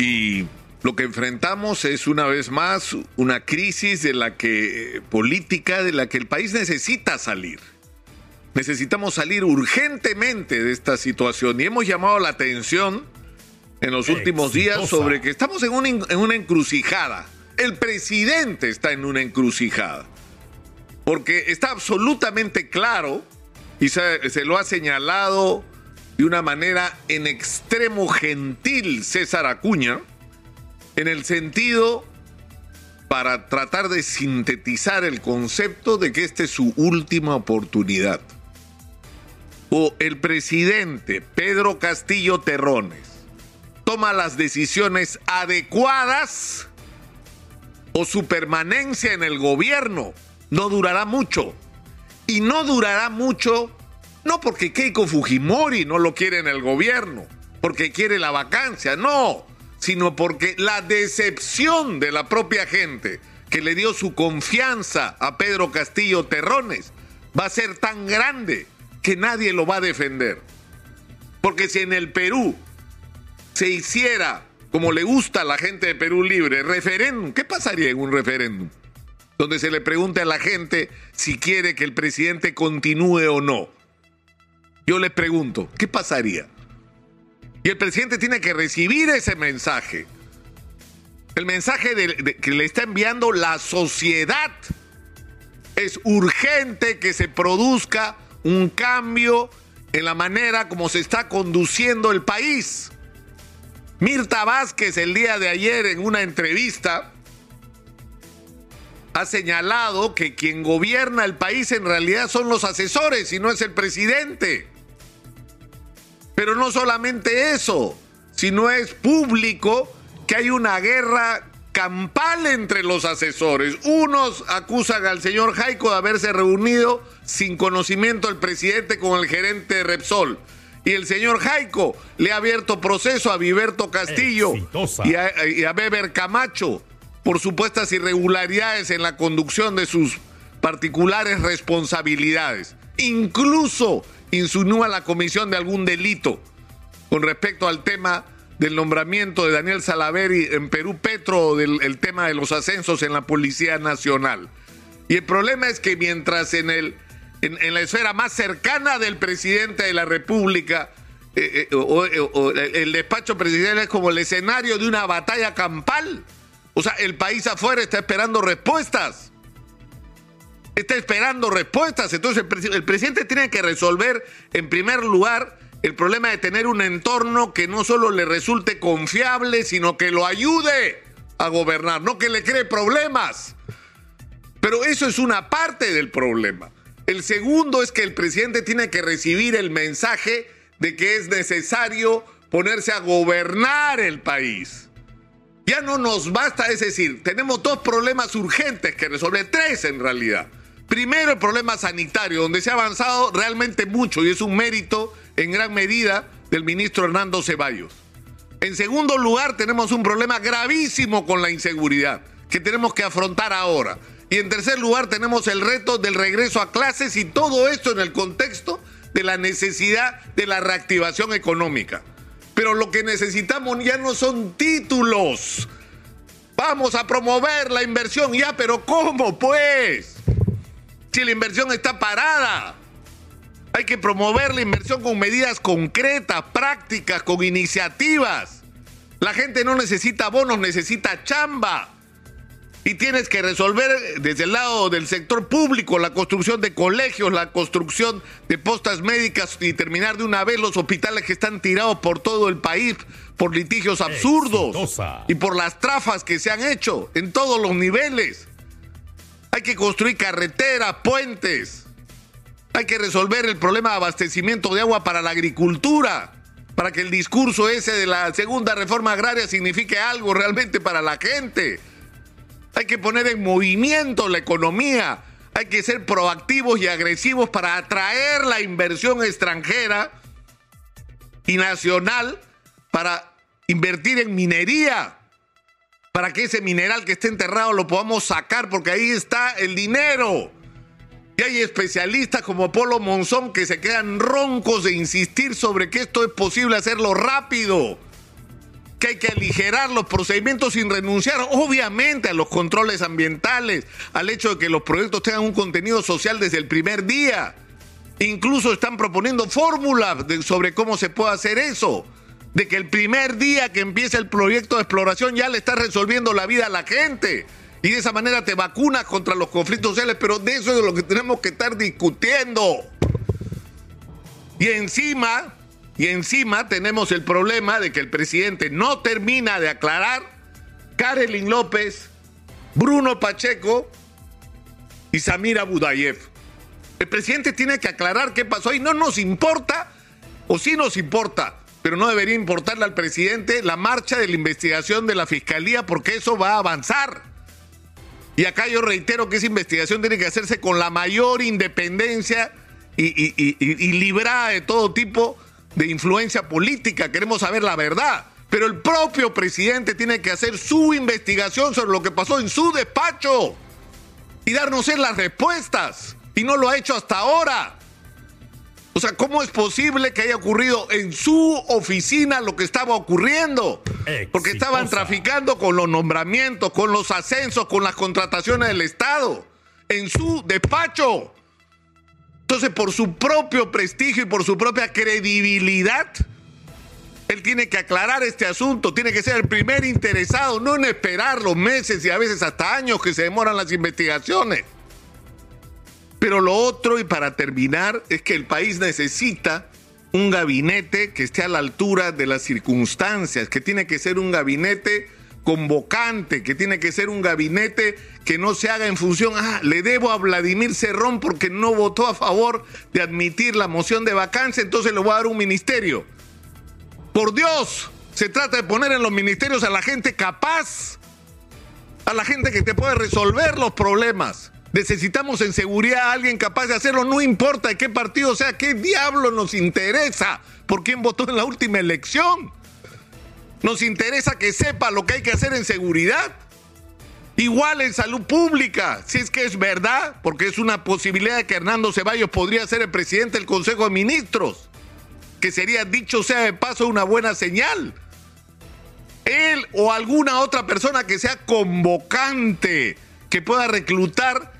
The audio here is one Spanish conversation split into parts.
Y lo que enfrentamos es una vez más una crisis de la que política de la que el país necesita salir. Necesitamos salir urgentemente de esta situación y hemos llamado la atención en los últimos días sobre que estamos en una, en una encrucijada. El presidente está en una encrucijada. Porque está absolutamente claro, y se, se lo ha señalado de una manera en extremo gentil César Acuña, en el sentido para tratar de sintetizar el concepto de que esta es su última oportunidad. O el presidente Pedro Castillo Terrones toma las decisiones adecuadas o su permanencia en el gobierno no durará mucho. Y no durará mucho no porque Keiko Fujimori no lo quiere en el gobierno, porque quiere la vacancia, no, sino porque la decepción de la propia gente que le dio su confianza a Pedro Castillo Terrones va a ser tan grande que nadie lo va a defender. Porque si en el Perú se hiciera, como le gusta a la gente de Perú Libre, referéndum, ¿qué pasaría en un referéndum? Donde se le pregunte a la gente si quiere que el presidente continúe o no. Yo les pregunto, ¿qué pasaría? Y el presidente tiene que recibir ese mensaje. El mensaje que le está enviando la sociedad. Es urgente que se produzca un cambio en la manera como se está conduciendo el país. Mirta Vázquez el día de ayer en una entrevista ha señalado que quien gobierna el país en realidad son los asesores y no es el presidente. Pero no solamente eso, sino es público que hay una guerra campal entre los asesores. Unos acusan al señor Jaico de haberse reunido sin conocimiento del presidente con el gerente de Repsol. Y el señor Jaico le ha abierto proceso a Viverto Castillo y a, y a Beber Camacho por supuestas irregularidades en la conducción de sus particulares responsabilidades. Incluso insinúa la comisión de algún delito con respecto al tema del nombramiento de Daniel Salaveri en Perú Petro o del el tema de los ascensos en la Policía Nacional. Y el problema es que mientras en, el, en, la esfera más cercana del presidente de la República, eh, eh, o, o, el despacho presidencial es como el escenario de una batalla campal, o sea, el país afuera está esperando respuestas está esperando respuestas. Entonces el, presidente tiene que resolver, en primer lugar, el problema de tener un entorno que no solo le resulte confiable, sino que lo ayude a gobernar, no que le cree problemas. Pero eso es una parte del problema. El segundo es que el presidente tiene que recibir el mensaje de que es necesario ponerse a gobernar el país. Ya no nos basta, es decir, tenemos dos problemas urgentes que resolver, tres en realidad. Primero, el problema sanitario, donde se ha avanzado realmente mucho y es un mérito en gran medida del ministro Hernando Ceballos. En segundo lugar, tenemos un problema gravísimo con la inseguridad que tenemos que afrontar ahora. Y en tercer lugar, tenemos el reto del regreso a clases y todo esto en el contexto de la necesidad de la reactivación económica. Pero lo que necesitamos ya no son títulos. Vamos a promover la inversión ya, pero ¿cómo pues? Si la inversión está parada. Hay que promover la inversión con medidas concretas, prácticas, con iniciativas. La gente no necesita bonos, necesita chamba. Y tienes que resolver desde el lado del sector público la construcción de colegios, la construcción de postas médicas y terminar de una vez los hospitales que están tirados por todo el país por litigios absurdos y por las trafas que se han hecho en todos los niveles. Hay que construir carreteras, puentes. Hay que resolver el problema de abastecimiento de agua para la agricultura, para que el discurso ese de la segunda reforma agraria signifique algo realmente para la gente. Hay que poner en movimiento la economía. Hay que ser proactivos y agresivos para atraer la inversión extranjera y nacional para invertir en minería para que ese mineral que esté enterrado lo podamos sacar, porque ahí está el dinero. Y hay especialistas como Polo Monzón que se quedan roncos de insistir sobre que esto es posible hacerlo rápido. que hay que aligerar los procedimientos sin renunciar, obviamente, a los controles ambientales, al hecho de que los proyectos tengan un contenido social desde el primer día. Incluso están proponiendo fórmulas sobre cómo se puede hacer eso. De que el primer día que empieza el proyecto de exploración ya le está resolviendo la vida a la gente. Y de esa manera te vacunas contra los conflictos sociales, pero de eso es de lo que tenemos que estar discutiendo. Y encima, y encima tenemos el problema de que el presidente no termina de aclarar Karelin López, Bruno Pacheco y Samira Budayev. El presidente tiene que aclarar qué pasó y no nos importa, o sí nos importa, pero no debería importarle al presidente la marcha de la investigación de la fiscalía porque eso va a avanzar. Y acá yo reitero que esa investigación tiene que hacerse con la mayor independencia y, librada de todo tipo de influencia política. Queremos saber la verdad. Pero el propio presidente tiene que hacer su investigación sobre lo que pasó en su despacho y darnos las respuestas. Y no lo ha hecho hasta ahora. O sea, ¿cómo es posible que haya ocurrido en su oficina lo que estaba ocurriendo? Porque estaban traficando con los nombramientos, con los ascensos, con las contrataciones del Estado. En su despacho. Entonces, por su propio prestigio y por su propia credibilidad, él tiene que aclarar este asunto, tiene que ser el primer interesado, no en esperar los meses y a veces hasta años que se demoran las investigaciones. Pero lo otro, y para terminar, es que el país necesita un gabinete que esté a la altura de las circunstancias, que tiene que ser un gabinete convocante, que tiene que ser un gabinete que no se haga en función, ah, le debo a Vladimir Cerrón porque no votó a favor de admitir la moción de vacancia, entonces le voy a dar un ministerio. Por Dios, se trata de poner en los ministerios a la gente capaz, a la gente que te puede resolver los problemas. Necesitamos en seguridad a alguien capaz de hacerlo, no importa de qué partido sea, qué diablo nos interesa por quién votó en la última elección. Nos interesa que sepa lo que hay que hacer en seguridad. Igual en salud pública, si es que es verdad, porque es una posibilidad de que Hernando Ceballos podría ser el presidente del Consejo de Ministros, que sería dicho sea de paso una buena señal. Él o alguna otra persona que sea convocante, que pueda reclutar,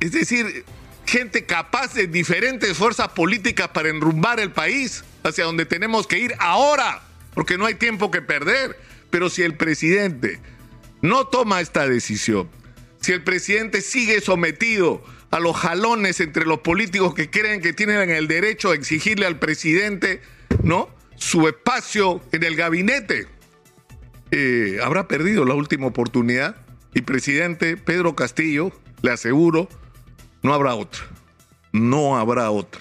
es decir, gente capaz de diferentes fuerzas políticas para enrumbar el país hacia donde tenemos que ir ahora porque no hay tiempo que perder. Pero si el presidente no toma esta decisión, si el presidente sigue sometido a los jalones entre los políticos que creen que tienen el derecho a exigirle al presidente, ¿no? Su espacio en el gabinete, eh, habrá perdido la última oportunidad. Y presidente Pedro Castillo, le aseguro, no habrá otra. No habrá otra.